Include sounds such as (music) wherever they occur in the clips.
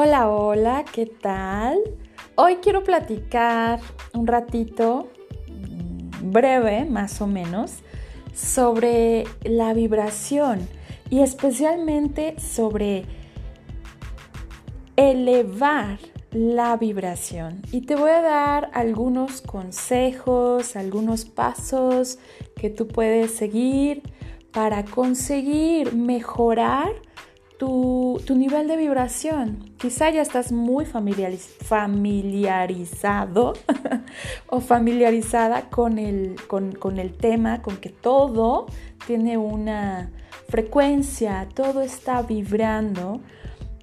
Hola, hola, ¿qué tal? Hoy quiero platicar un ratito, mm, breve más o menos, sobre la vibración y especialmente sobre elevar la vibración. Y te voy a dar algunos consejos, algunos pasos que tú puedes seguir para conseguir mejorar tu, nivel de vibración. Quizá ya estás muy familiarizado (laughs) o familiarizada con el, con el tema, con que todo tiene una frecuencia, todo está vibrando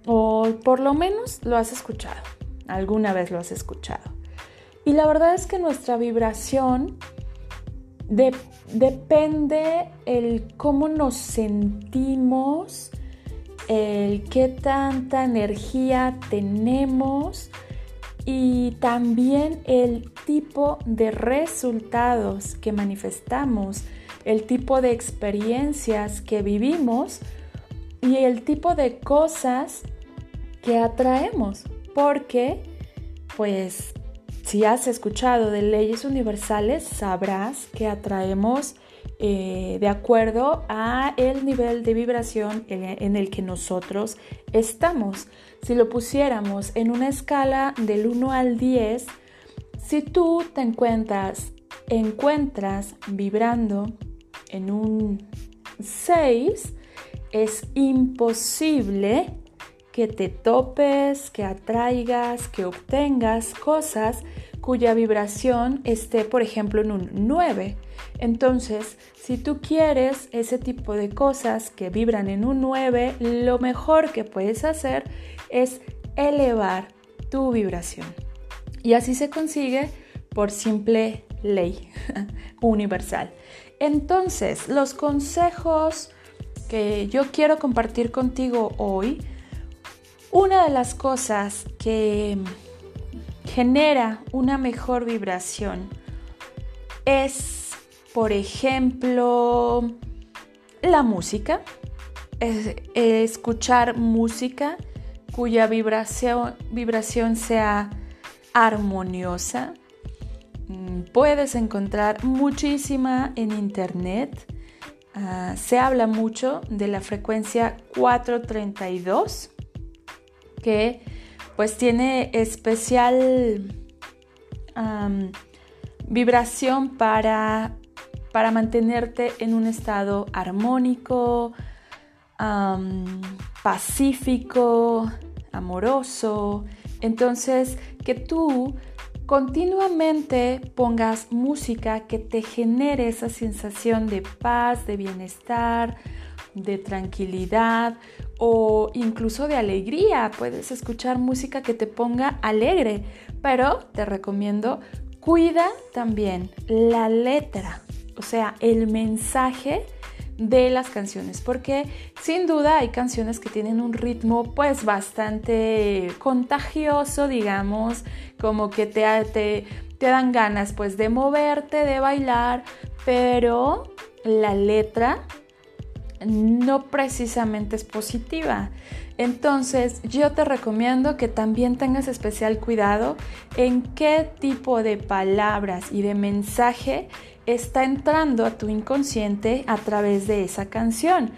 o por lo menos lo has escuchado, alguna vez lo has escuchado. Y la verdad es que nuestra vibración depende el cómo nos sentimos, el qué tanta energía tenemos y también el tipo de resultados que manifestamos, el tipo de experiencias que vivimos y el tipo de cosas que atraemos. Porque, pues, si has escuchado de leyes universales, sabrás que atraemos eh, de acuerdo a el nivel de vibración en el que nosotros estamos. Si lo pusiéramos en una escala del 1 al 10, si tú te encuentras, encuentras vibrando en un 6, es imposible que te topes, que atraigas, que obtengas cosas cuya vibración esté, por ejemplo, en un 9. Entonces, si tú quieres ese tipo de cosas que vibran en un 9, lo mejor que puedes hacer es elevar tu vibración. Y así se consigue por simple ley (laughs) universal. Entonces, los consejos que yo quiero compartir contigo hoy una de las cosas que genera una mejor vibración es, por ejemplo, la música, escuchar música cuya vibración, vibración sea armoniosa. Mm, puedes encontrar muchísima en internet. Ah, se habla mucho de la frecuencia 432 que pues tiene especial vibración para, para mantenerte en un estado armónico, pacífico, amoroso. Entonces, que tú continuamente pongas música que te genere esa sensación de paz, de bienestar, de tranquilidad o incluso de alegría. Puedes escuchar música que te ponga alegre, pero te recomiendo cuida también la letra, o sea, el mensaje de las canciones, porque sin duda hay canciones que tienen un ritmo pues bastante contagioso, digamos, como que te, te, te dan ganas pues de moverte, de bailar, pero la letra no precisamente es positiva. Entonces yo te recomiendo que también tengas especial cuidado en qué tipo de palabras y de mensaje está entrando a tu inconsciente a través de esa canción.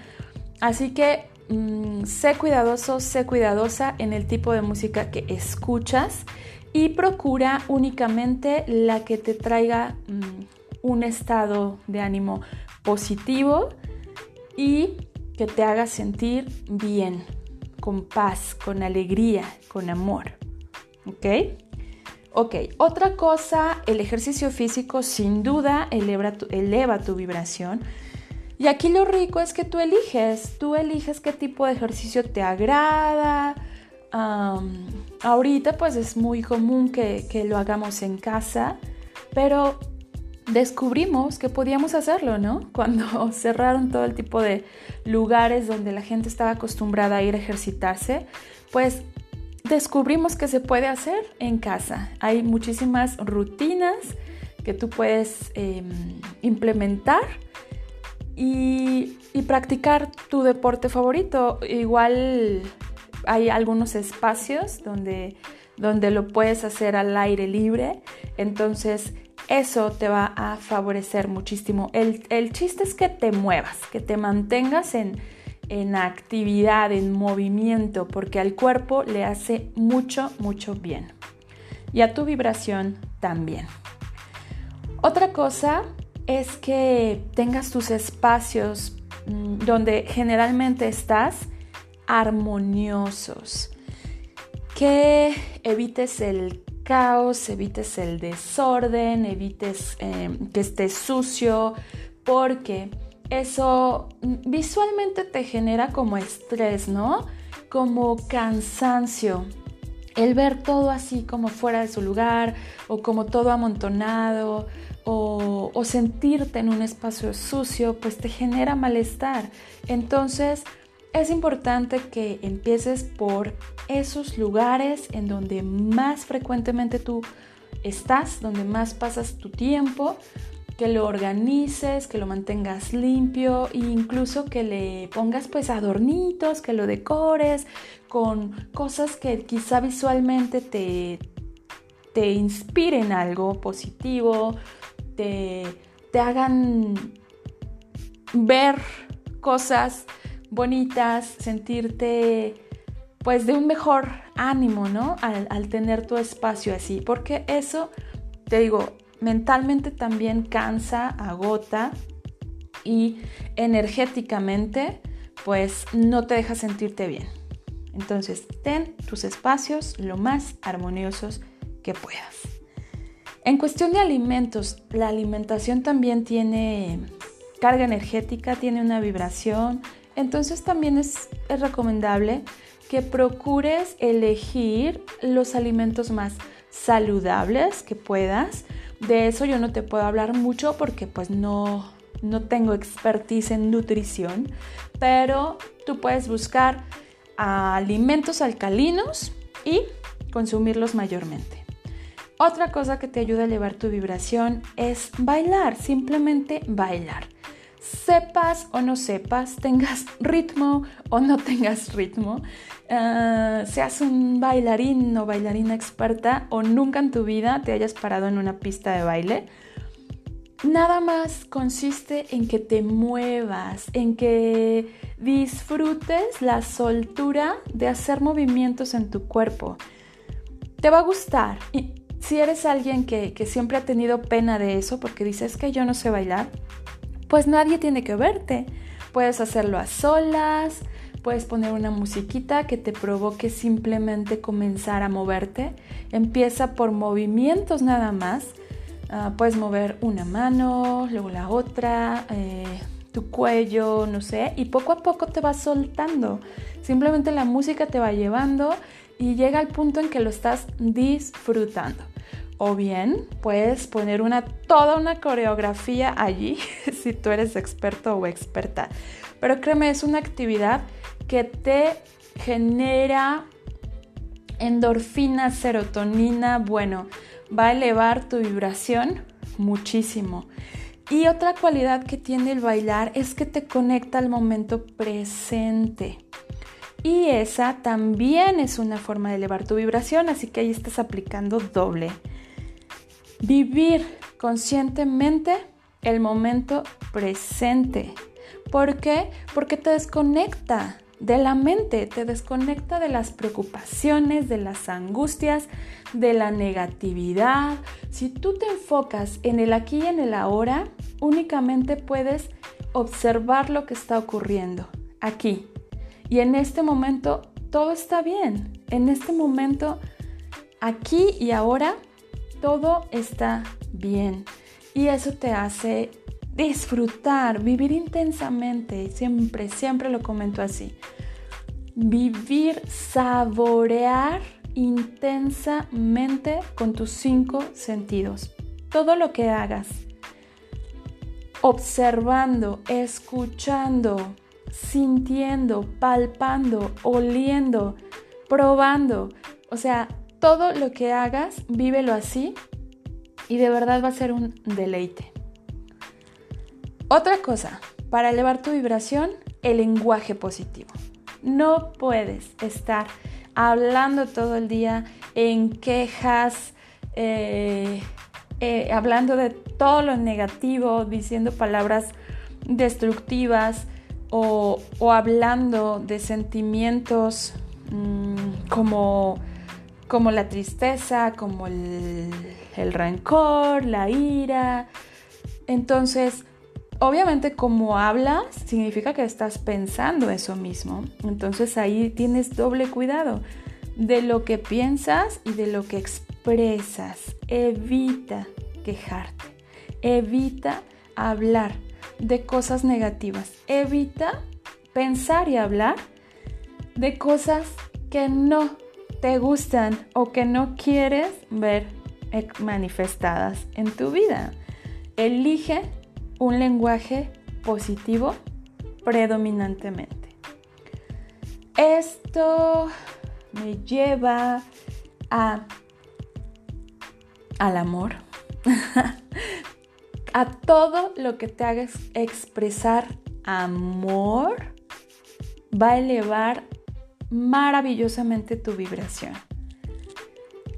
Así que mm, sé cuidadoso, sé cuidadosa en el tipo de música que escuchas y procura únicamente la que te traiga mm, un estado de ánimo positivo y que te haga sentir bien, con paz, con alegría, con amor. ¿Ok? Ok, otra cosa, el ejercicio físico sin duda eleva tu, vibración. Y aquí lo rico es que tú eliges, tú eliges qué tipo de ejercicio te agrada. ahorita pues es muy común que, que lo hagamos en casa, pero descubrimos que podíamos hacerlo, ¿no? (laughs) Cuando cerraron todo el tipo de lugares donde la gente estaba acostumbrada a ir a ejercitarse, pues descubrimos que se puede hacer en casa. Hay muchísimas rutinas que tú puedes em, implementar y, y, practicar tu deporte favorito. Igual hay algunos espacios donde, donde lo puedes hacer al aire libre. Entonces, eso te va a favorecer muchísimo. El, el chiste es que te muevas, que te mantengas en, en actividad, en movimiento, porque al cuerpo le hace mucho, mucho bien. Y a tu vibración también. Otra cosa es que tengas tus espacios mm, donde generalmente estás armoniosos. Que evites el caos, evites el desorden, evites em, que esté sucio, porque eso visualmente te genera como estrés, ¿no? Como cansancio. El ver todo así como fuera de su lugar o como todo amontonado o, o sentirte en un espacio sucio, pues te genera malestar. Entonces, es importante que empieces por esos lugares en donde más frecuentemente tú estás, donde más pasas tu tiempo, que lo organices, que lo mantengas limpio e incluso que le pongas pues adornitos, que lo decores con cosas que quizá visualmente te, te inspiren algo positivo, te, te hagan ver cosas bonitas, sentirte pues de un mejor ánimo, ¿no? Al, tener tu espacio así, porque eso, te digo, mentalmente también cansa, agota y energéticamente pues no te deja sentirte bien. Entonces, ten tus espacios lo más armoniosos que puedas. En cuestión de alimentos, la alimentación también tiene carga energética, tiene una vibración, entonces también es, recomendable que procures elegir los alimentos más saludables que puedas. De eso yo no te puedo hablar mucho porque pues no, no tengo expertise en nutrición, pero tú puedes buscar alimentos alcalinos y consumirlos mayormente. Otra cosa que te ayuda a elevar tu vibración es bailar, simplemente bailar sepas o no sepas, tengas (laughs) ritmo o no tengas ritmo, ah, seas un bailarín o bailarina experta o nunca en tu vida te hayas parado en una pista de baile, nada más consiste en que te muevas, en que disfrutes la soltura de hacer movimientos en tu cuerpo. Te va a gustar. Y si eres alguien que, que siempre ha tenido pena de eso porque dices que yo no sé bailar, pues nadie tiene que verte. Puedes hacerlo a solas, puedes poner una musiquita que te provoque simplemente comenzar a moverte. Empieza por movimientos nada más. Ah, puedes mover una mano, luego la otra, eh, tu cuello, no sé, y poco a poco te vas soltando. Simplemente la música te va llevando y llega al punto en que lo estás disfrutando. O bien puedes poner una, toda una coreografía allí (laughs) si tú eres experto o experta. Pero créeme, es una actividad que te genera endorfina, serotonina, bueno, va a elevar tu vibración muchísimo. Y otra cualidad que tiene el bailar es que te conecta al momento presente. Y esa también es una forma de elevar tu vibración, así que ahí estás aplicando doble. Vivir conscientemente el momento presente. ¿Por qué? Porque te desconecta de la mente, te desconecta de las preocupaciones, de las angustias, de la negatividad. Si tú te enfocas en el aquí y en el ahora, únicamente puedes observar lo que está ocurriendo aquí. Y en este momento todo está bien. En este momento, aquí y ahora, todo está bien. Y eso te hace disfrutar, vivir intensamente. Siempre, siempre lo comento así. Vivir, saborear intensamente con tus cinco sentidos. Todo lo que hagas. Observando, escuchando, sintiendo, palpando, oliendo, probando. O sea, todo lo que hagas, vívelo así y de verdad va a ser un deleite. Otra cosa, para elevar tu vibración, el lenguaje positivo. No puedes estar hablando todo el día en quejas, eh, eh, hablando de todo lo negativo, diciendo palabras destructivas o, hablando de sentimientos mm, como, como la tristeza, como el, el rencor, la ira. Entonces, obviamente como hablas significa que estás pensando eso mismo. Entonces ahí tienes doble cuidado de lo que piensas y de lo que expresas. Evita quejarte. Evita hablar de cosas negativas. Evita pensar y hablar de cosas que no te gustan o que no quieres ver manifestadas en tu vida. Elige un lenguaje positivo predominantemente. Esto me lleva a, al amor, (laughs) a todo lo que te haga expresar amor, va a elevar maravillosamente tu vibración.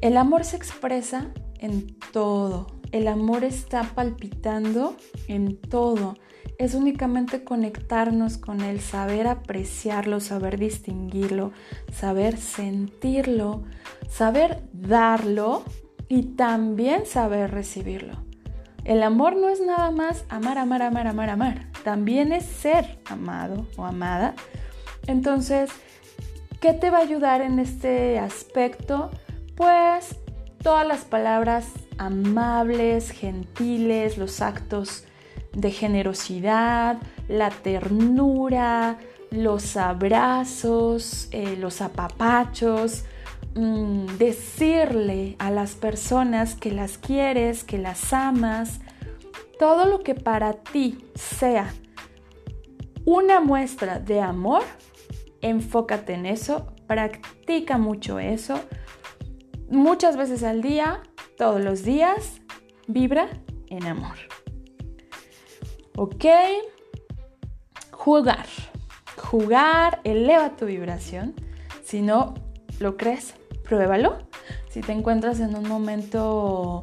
El amor se expresa en todo. El amor está palpitando en todo. Es únicamente conectarnos con él, saber apreciarlo, saber distinguirlo, saber sentirlo, saber darlo y también saber recibirlo. El amor no es nada más amar, amar, amar, amar, amar. También es ser amado o amada. Entonces, ¿qué te va a ayudar en este aspecto? Pues todas las palabras amables, gentiles, los actos de generosidad, la ternura, los abrazos, eh, los apapachos, mm, decirle a las personas que las quieres, que las amas, todo lo que para ti sea una muestra de amor, enfócate en eso, practica mucho eso, muchas veces al día, todos los días, vibra en amor. ¿Ok? Jugar. Jugar eleva tu vibración. Si no lo crees, pruébalo. Si te encuentras en un momento,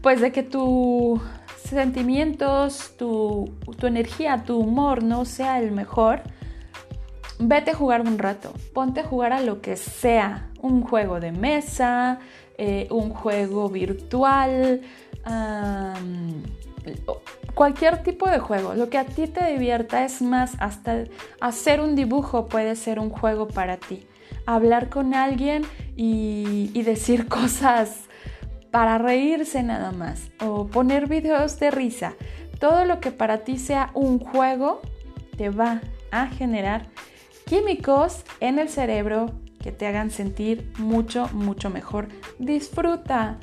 pues de que tus sentimientos, tu, tu energía, tu humor no sea el mejor, vete a jugar un rato, ponte a jugar a lo que sea, un juego de mesa, eh, un juego virtual, cualquier tipo de juego, lo que a ti te divierta es más, hasta hacer un dibujo puede ser un juego para ti, hablar con alguien y, y decir (laughs) cosas para reírse nada más o poner videos de risa, todo lo que para ti sea un juego te va a generar químicos en el cerebro que te hagan sentir mucho, mucho mejor. Disfruta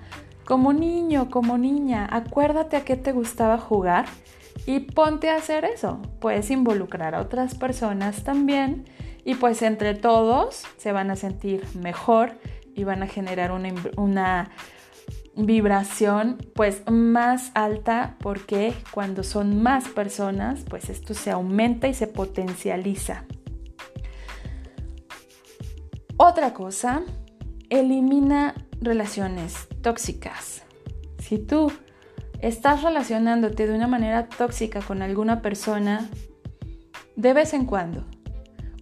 como niño, como niña, acuérdate a qué te gustaba jugar y ponte a hacer eso. Puedes involucrar a otras personas también y pues entre todos se van a sentir mejor y van a generar una, una vibración pues más alta porque cuando son más personas pues esto se aumenta y se potencializa. Otra cosa, elimina relaciones tóxicas. Si tú estás relacionándote de una manera tóxica con alguna persona, de vez en cuando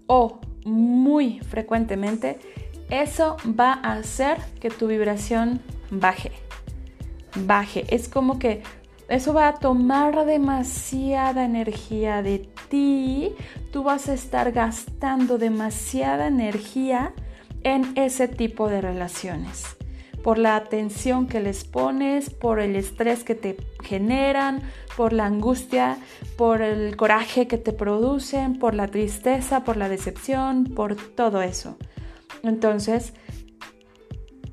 o muy frecuentemente, eso va a hacer que tu vibración baje. Baje. Es como que eso va a tomar demasiada energía de ti. Tú vas a estar gastando demasiada energía en ese tipo de relaciones. Por la atención que les pones, por el estrés que te generan, por la angustia, por el coraje que te producen, por la tristeza, por la decepción, por todo eso. Entonces,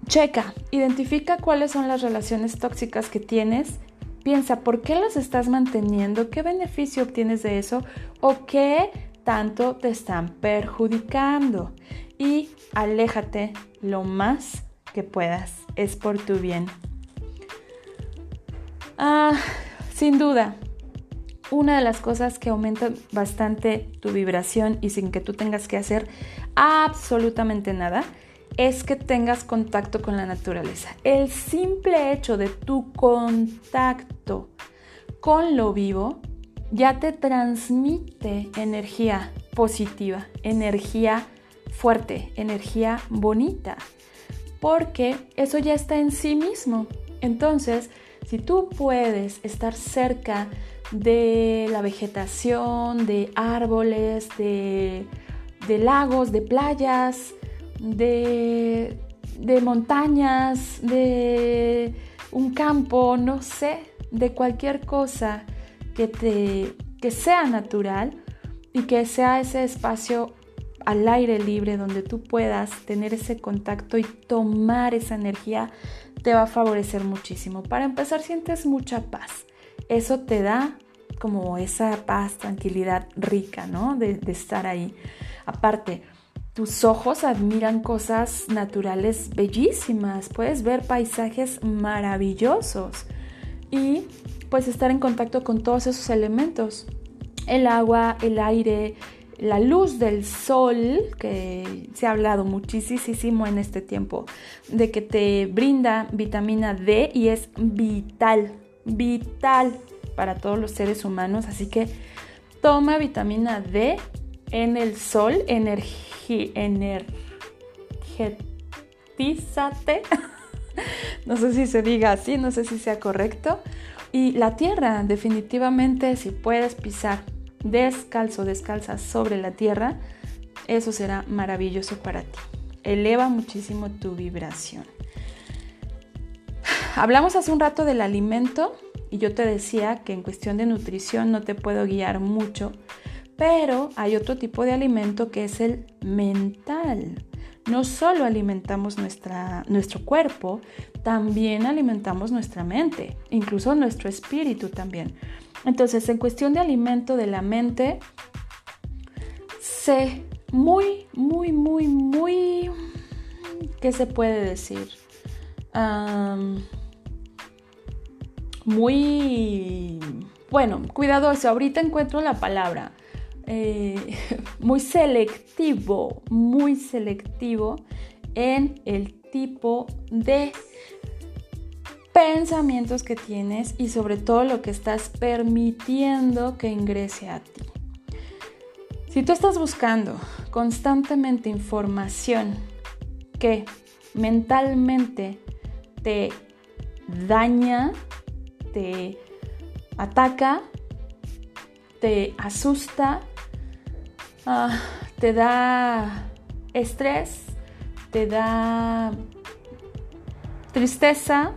checa, identifica cuáles son las relaciones tóxicas que tienes Piensa, ¿por qué las estás manteniendo? ¿Qué beneficio obtienes de eso? ¿O qué tanto te están perjudicando? y aléjate lo más que puedas. Es por tu bien. Ah, sin duda, una de las cosas que aumenta bastante tu vibración y sin que tú tengas que hacer absolutamente nada es que tengas contacto con la naturaleza. El simple hecho de tu contacto con lo vivo ya te transmite energía positiva, energía fuerte, energía bonita, porque eso ya está en sí mismo. Entonces, si tú puedes estar cerca de la vegetación, de árboles, de, lagos, de playas, de, de montañas, de un campo, no sé, de cualquier cosa que, te, que sea natural y que sea ese espacio al aire libre donde tú puedas tener ese contacto y tomar esa energía te va a favorecer muchísimo. Para empezar, sientes mucha paz. Eso te da como esa paz, tranquilidad rica, ¿no? De, de estar ahí. Aparte, tus ojos admiran cosas naturales bellísimas, puedes ver paisajes maravillosos y pues estar en contacto con todos esos elementos. El agua, el aire, la luz del sol, que se ha hablado muchísimo en este tiempo, de que te brinda vitamina D y es vital, vital para todos los seres humanos. Así que toma vitamina D en el sol, energetízate. (laughs) no sé si se diga así, no sé si sea correcto. Y la tierra, definitivamente, si puedes pisar descalzo, descalza sobre la tierra, eso será maravilloso para ti. Eleva muchísimo tu vibración. (sighs) Hablamos hace un rato del alimento y yo te decía que en cuestión de nutrición no te puedo guiar mucho, pero hay otro tipo de alimento que es el mental. No solo alimentamos nuestra, nuestro cuerpo, también alimentamos nuestra mente, incluso nuestro espíritu también. Entonces, en cuestión de alimento de la mente, sé muy, muy, muy, muy, ¿qué se puede decir? muy, bueno, cuidadoso, ahorita encuentro la palabra. Eh, (laughs) muy selectivo, muy selectivo en el tipo de pensamientos que tienes y sobre todo lo que estás permitiendo que ingrese a ti. Si tú estás buscando constantemente información que mentalmente te daña, te ataca, te asusta, ah, te da estrés, te da tristeza,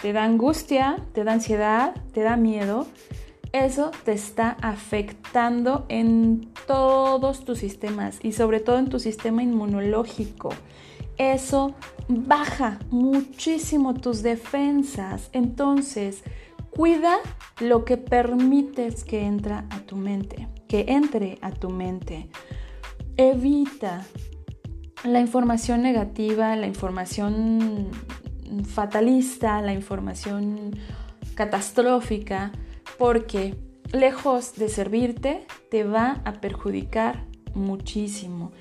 te da angustia, te da ansiedad, te da miedo, eso te está afectando en todos tus sistemas y sobre todo en tu sistema inmunológico. Eso baja muchísimo tus defensas. Entonces, cuida lo que permites que entra a tu mente, que entre a tu mente. Evita la información negativa, la información fatalista, la información catastrófica, porque lejos de servirte, te va a perjudicar muchísimo.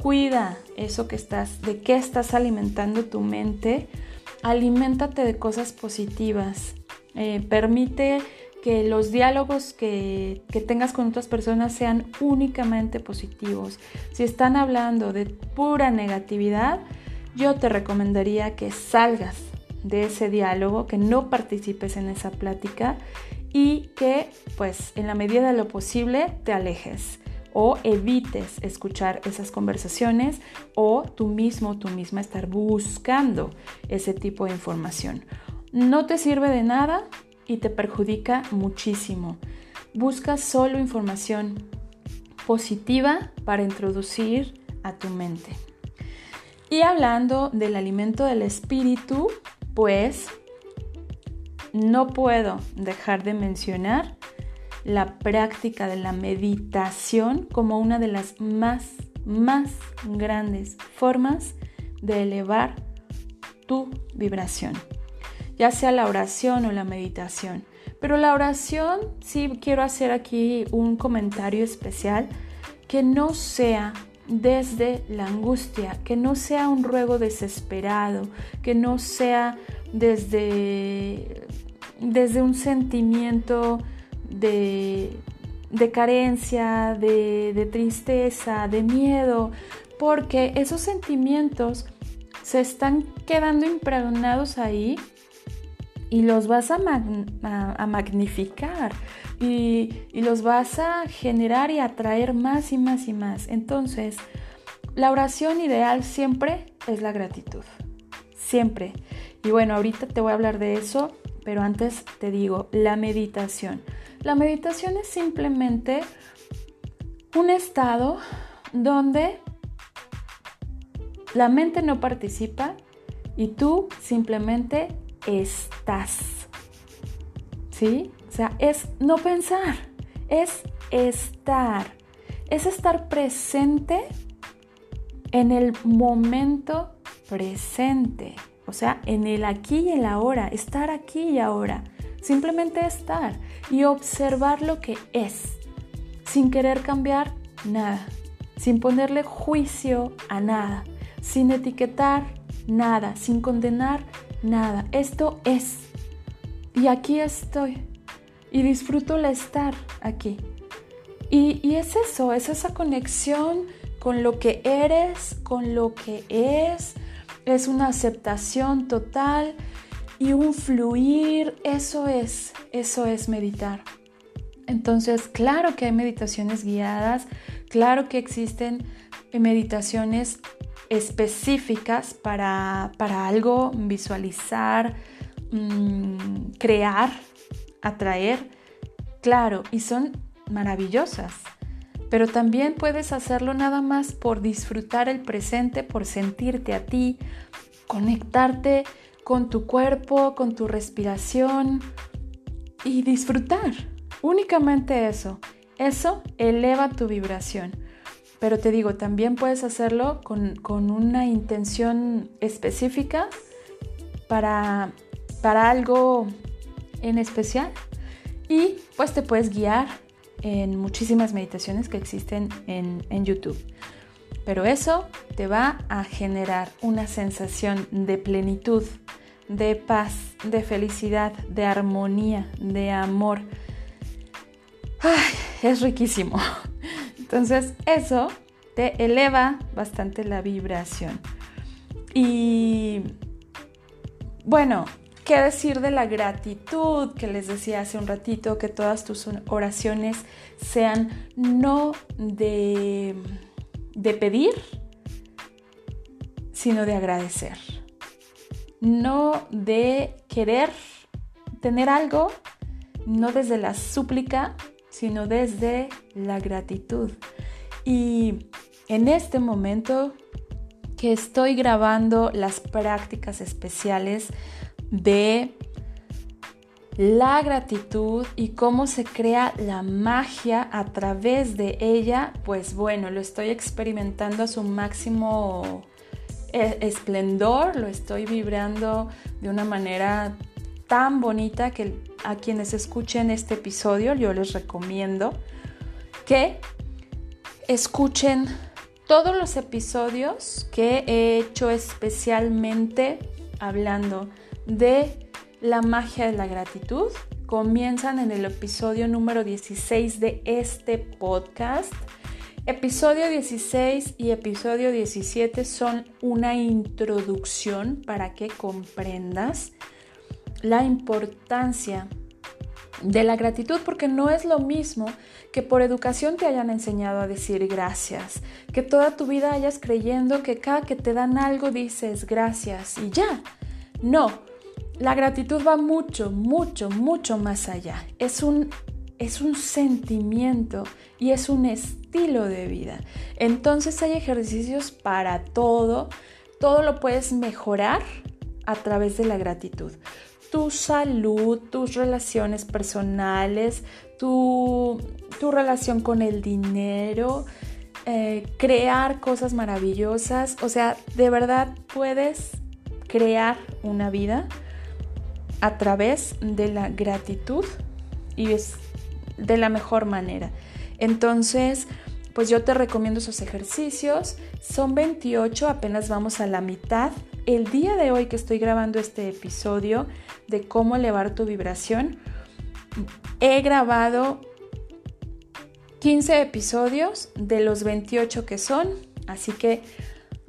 Cuida eso que estás, de qué estás alimentando tu mente. Aliméntate de cosas positivas. Eh, permite que los diálogos que, que, tengas con otras personas sean únicamente positivos. Si están hablando de pura negatividad, yo te recomendaría que salgas de ese diálogo, que no participes en esa plática y que pues en la medida de lo posible te alejes o evites escuchar esas conversaciones o tú mismo, tú misma estar buscando ese tipo de información. No te sirve de nada y te perjudica muchísimo. Busca solo información positiva para introducir a tu mente. Y hablando del alimento del espíritu, pues no puedo dejar de mencionar la práctica de la meditación como una de las más, más grandes formas de elevar tu vibración, ya sea la oración o la meditación. Pero la oración, sí quiero hacer aquí un comentario especial, que no sea desde la angustia, que no sea un ruego desesperado, que no sea desde, desde un sentimiento de, de carencia, de, de tristeza, de miedo, porque esos sentimientos se están quedando impregnados ahí y los vas a, magnificar y, y, los vas a generar y atraer más y más y más. Entonces, la oración ideal siempre es la gratitud. Siempre. Y bueno, ahorita te voy a hablar de eso, pero antes te digo, la meditación. La meditación es simplemente un estado donde la mente no participa y tú simplemente estás. ¿Sí? O sea, es no pensar, es estar. Es estar presente en el momento presente. O sea, en el aquí y el ahora. Estar aquí y ahora. Simplemente estar y observar lo que es. Sin querer cambiar nada. Sin ponerle juicio a nada. Sin etiquetar nada. Sin condenar nada. Esto es. Y aquí estoy. Y disfruto el estar aquí. Y, es eso, es esa conexión con lo que eres, con lo que es. Es una aceptación total y un fluir. Eso es, eso es meditar. Entonces, claro que hay meditaciones guiadas, claro que existen meditaciones específicas para, algo, visualizar, mm, crear, atraer, claro, y son maravillosas. Pero también puedes hacerlo nada más por disfrutar el presente, por sentirte a ti, conectarte con tu cuerpo, con tu respiración y disfrutar. Únicamente eso. Eso eleva tu vibración. Pero te digo, también puedes hacerlo con, una intención específica para, para algo en especial. Y pues te puedes guiar en muchísimas meditaciones que existen en, en YouTube. Pero eso te va a generar una sensación de plenitud, de paz, de felicidad, de armonía, de amor. Ay, es riquísimo. (laughs) Entonces eso te eleva bastante la vibración. Y bueno, ¿qué decir de la gratitud que les decía hace un ratito? Que todas tus oraciones sean no de, de pedir, sino de agradecer. No de querer tener algo, no desde la súplica, sino desde la gratitud. Y en este momento que estoy grabando las prácticas especiales de la gratitud y cómo se crea la magia a través de ella, pues bueno, lo estoy experimentando a su máximo eh, esplendor, lo estoy vibrando de una manera tan bonita que a quienes escuchen este episodio yo les recomiendo que escuchen todos los episodios que he hecho especialmente hablando de la magia de la gratitud. Comienzan en el episodio número 16 de este podcast. Episodio 16 y episodio 17 son una introducción para que comprendas la importancia de la gratitud porque no es lo mismo que por educación te hayan enseñado a decir gracias, que toda tu vida hayas creyendo que cada que te dan algo dices gracias y ya. No, la gratitud va mucho, mucho, mucho más allá. Es un, es un sentimiento y es un estilo de vida. Entonces hay ejercicios para todo, todo lo puedes mejorar a través de la gratitud tu salud, tus relaciones personales, tu, relación con el dinero, eh, crear cosas maravillosas. O sea, de verdad puedes crear una vida a través de la gratitud y es de la mejor manera. Entonces, pues yo te recomiendo esos ejercicios. Son 28, apenas vamos a la mitad. El día de hoy que estoy grabando este episodio de cómo elevar tu vibración, he grabado 15 episodios de los 28 que son, así que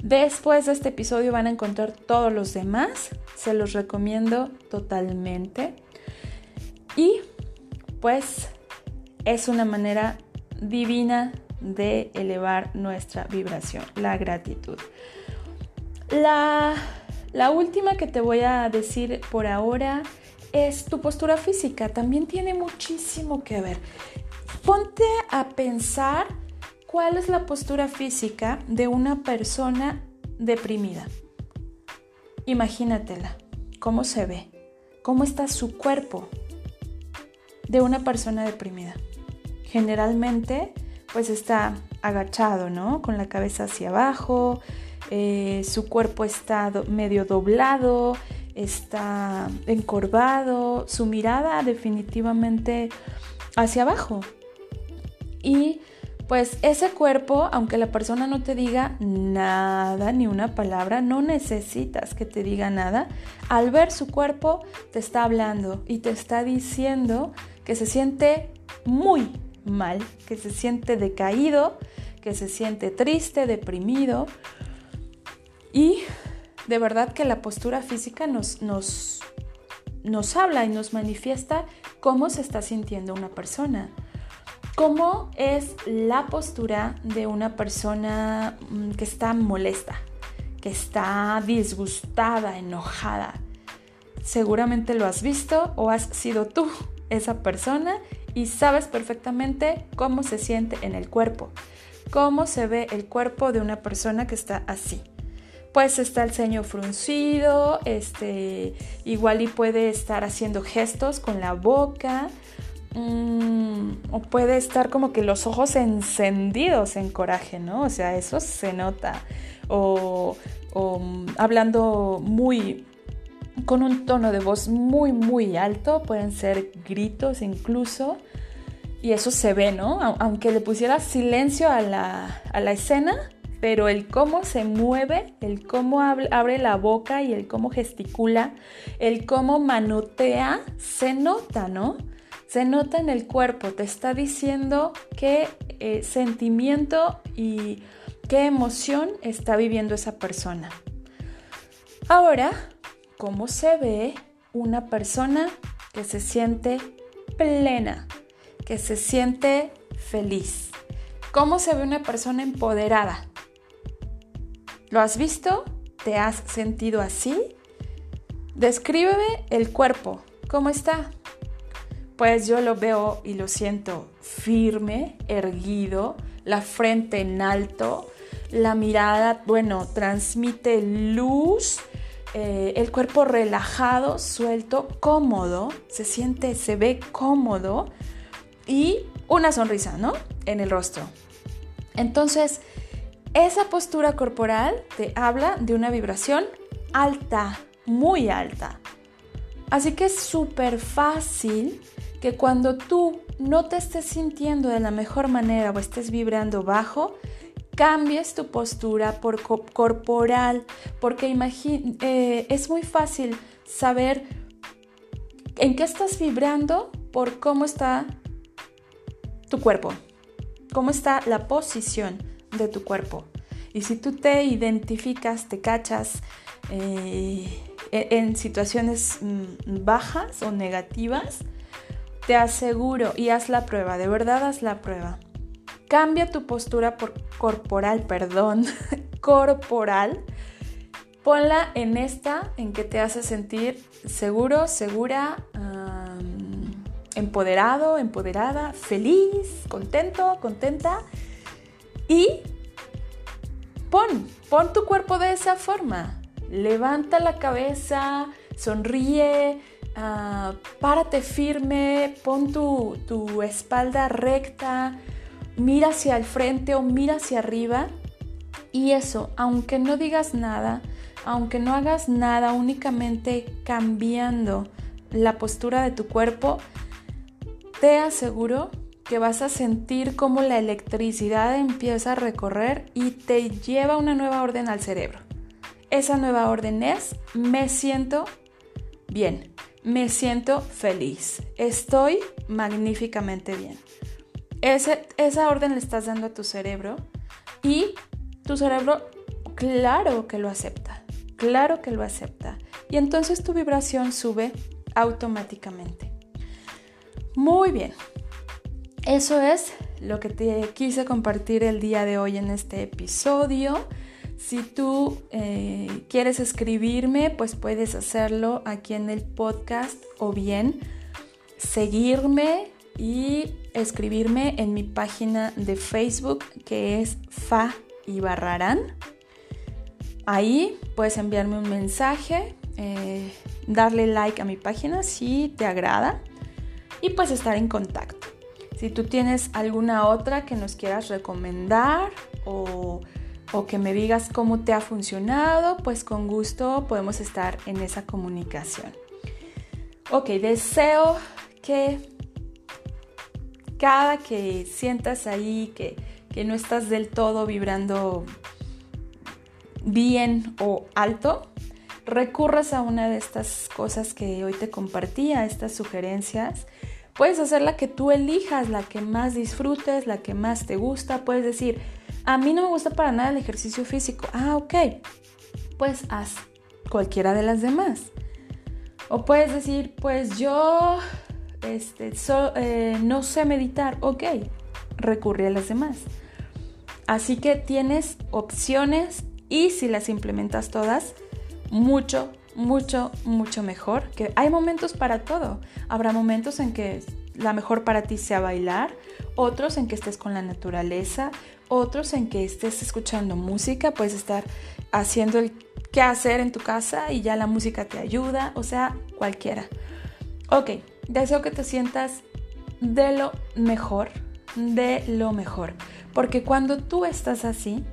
después de este episodio van a encontrar todos los demás, se los recomiendo totalmente. Y pues es una manera divina de elevar nuestra vibración, la gratitud. La, la última que te voy a decir por ahora es tu postura física. También tiene muchísimo que ver. Ponte a pensar cuál es la postura física de una persona deprimida. Imagínatela, cómo se ve, cómo está su cuerpo de una persona deprimida. Generalmente, pues está agachado, ¿no? Con la cabeza hacia abajo, eh, su cuerpo está medio doblado, está encorvado, su mirada definitivamente hacia abajo. Y pues ese cuerpo, aunque la persona no te diga nada, ni una palabra, no necesitas que te diga nada, al ver su cuerpo te está hablando y te está diciendo que se siente muy mal, que se siente decaído, que se siente triste, deprimido. Y de verdad que la postura física nos, nos, nos habla y nos manifiesta cómo se está sintiendo una persona. ¿Cómo es la postura de una persona mm, que está molesta, que está disgustada, enojada? Seguramente lo has visto o has sido tú esa persona y sabes perfectamente cómo se siente en el cuerpo, cómo se ve el cuerpo de una persona que está así. Pues está el ceño fruncido, este, igual y puede estar haciendo gestos con la boca, mm, o puede estar como que los ojos encendidos en coraje, ¿no? O sea, eso se nota. O, o mm, hablando muy, con un tono de voz muy, muy alto, pueden ser gritos incluso, y eso se ve, ¿no? Aunque le pusiera silencio a la, a la escena, pero el cómo se mueve, el cómo abre la boca y el cómo gesticula, el cómo manotea, se nota, ¿no? Se nota en el cuerpo, te está diciendo qué eh, sentimiento y qué emoción está viviendo esa persona. Ahora, ¿cómo se ve una persona que se siente plena, que se siente feliz? ¿Cómo se ve una persona empoderada? ¿Lo has visto? ¿Te has sentido así? Descríbeme el cuerpo. ¿Cómo está? Pues yo lo veo y lo siento firme, erguido, la frente en alto, la mirada, bueno, transmite luz, eh, el cuerpo relajado, suelto, cómodo, se siente, se ve cómodo y una sonrisa, ¿no? En el rostro. Entonces, esa postura corporal te habla de una vibración alta, muy alta. Así que es súper fácil que cuando tú no te estés sintiendo de la mejor manera o estés vibrando bajo, cambies tu postura por corporal, porque eh, es muy fácil saber en qué estás vibrando por cómo está tu cuerpo, cómo está la posición de tu cuerpo. Y si tú te identificas, te cachas eh, e-, en situaciones mm, bajas o negativas, te aseguro y haz la prueba, de verdad haz la prueba. Cambia tu postura por corporal, perdón, (laughs) corporal. Ponla en esta en que te hace sentir seguro, segura, empoderado, empoderada, feliz, contento, contenta y pon, pon tu cuerpo de esa forma. Levanta la cabeza, sonríe, ah, párate firme, pon tu, tu espalda recta, mira hacia el frente o mira hacia arriba. Y eso, aunque no digas nada, aunque no hagas nada, únicamente cambiando la postura de tu cuerpo, te aseguro que vas a sentir cómo la electricidad empieza a recorrer y te lleva una nueva orden al cerebro. Esa nueva orden es, me siento bien, me siento feliz, estoy magníficamente bien. esa orden le estás dando a tu cerebro y tu cerebro, claro que lo acepta, claro que lo acepta. Y entonces tu vibración sube automáticamente. Muy bien, eso es lo que te quise compartir el día de hoy en este episodio. Si tú eh, quieres escribirme, pues puedes hacerlo aquí en el podcast o bien seguirme y escribirme en mi página de Facebook que es Fa Ibarrarán. Ahí puedes enviarme un mensaje, eh, darle like a mi página si te agrada y pues estar en contacto. Si tú tienes alguna otra que nos quieras recomendar o, o que me digas cómo te ha funcionado, pues con gusto podemos estar en esa comunicación. Ok, deseo que cada que sientas ahí que, que no estás del todo vibrando bien o alto, recurras a una de estas cosas que hoy te compartí, a estas sugerencias. Puedes hacer la que tú elijas, la que más disfrutes, la que más te gusta. Puedes decir, a mí no me gusta para nada el ejercicio físico. Ah, ok. Pues haz cualquiera de las demás. O puedes decir, pues yo este, eh, no sé meditar, ok, recurre a las demás. Así que tienes opciones y si las implementas todas, mucho, mucho, mucho mejor. Que hay momentos para todo. Habrá momentos en que la mejor para ti sea bailar, otros en que estés con la naturaleza, otros en que estés escuchando música, puedes estar haciendo el qué hacer en tu casa y ya la música te ayuda, o sea, cualquiera. Ok, deseo que te sientas de lo mejor, de lo mejor. Porque cuando tú estás así,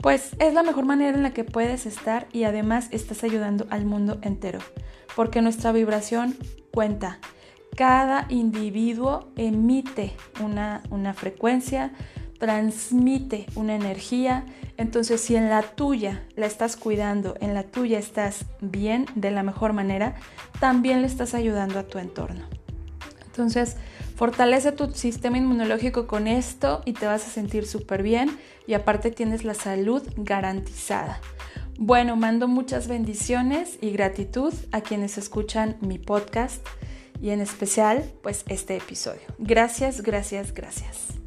pues es la mejor manera en la que puedes estar y además estás ayudando al mundo entero. Porque nuestra vibración cuenta. Cada individuo emite una, una frecuencia, transmite una energía. Entonces, si en la tuya la estás cuidando, en la tuya estás bien, de la mejor manera, también le estás ayudando a tu entorno. Entonces, fortalece tu sistema inmunológico con esto y te vas a sentir súper bien y aparte tienes la salud garantizada. Bueno, mando muchas bendiciones y gratitud a quienes escuchan mi podcast y en especial pues este episodio. Gracias, gracias, gracias.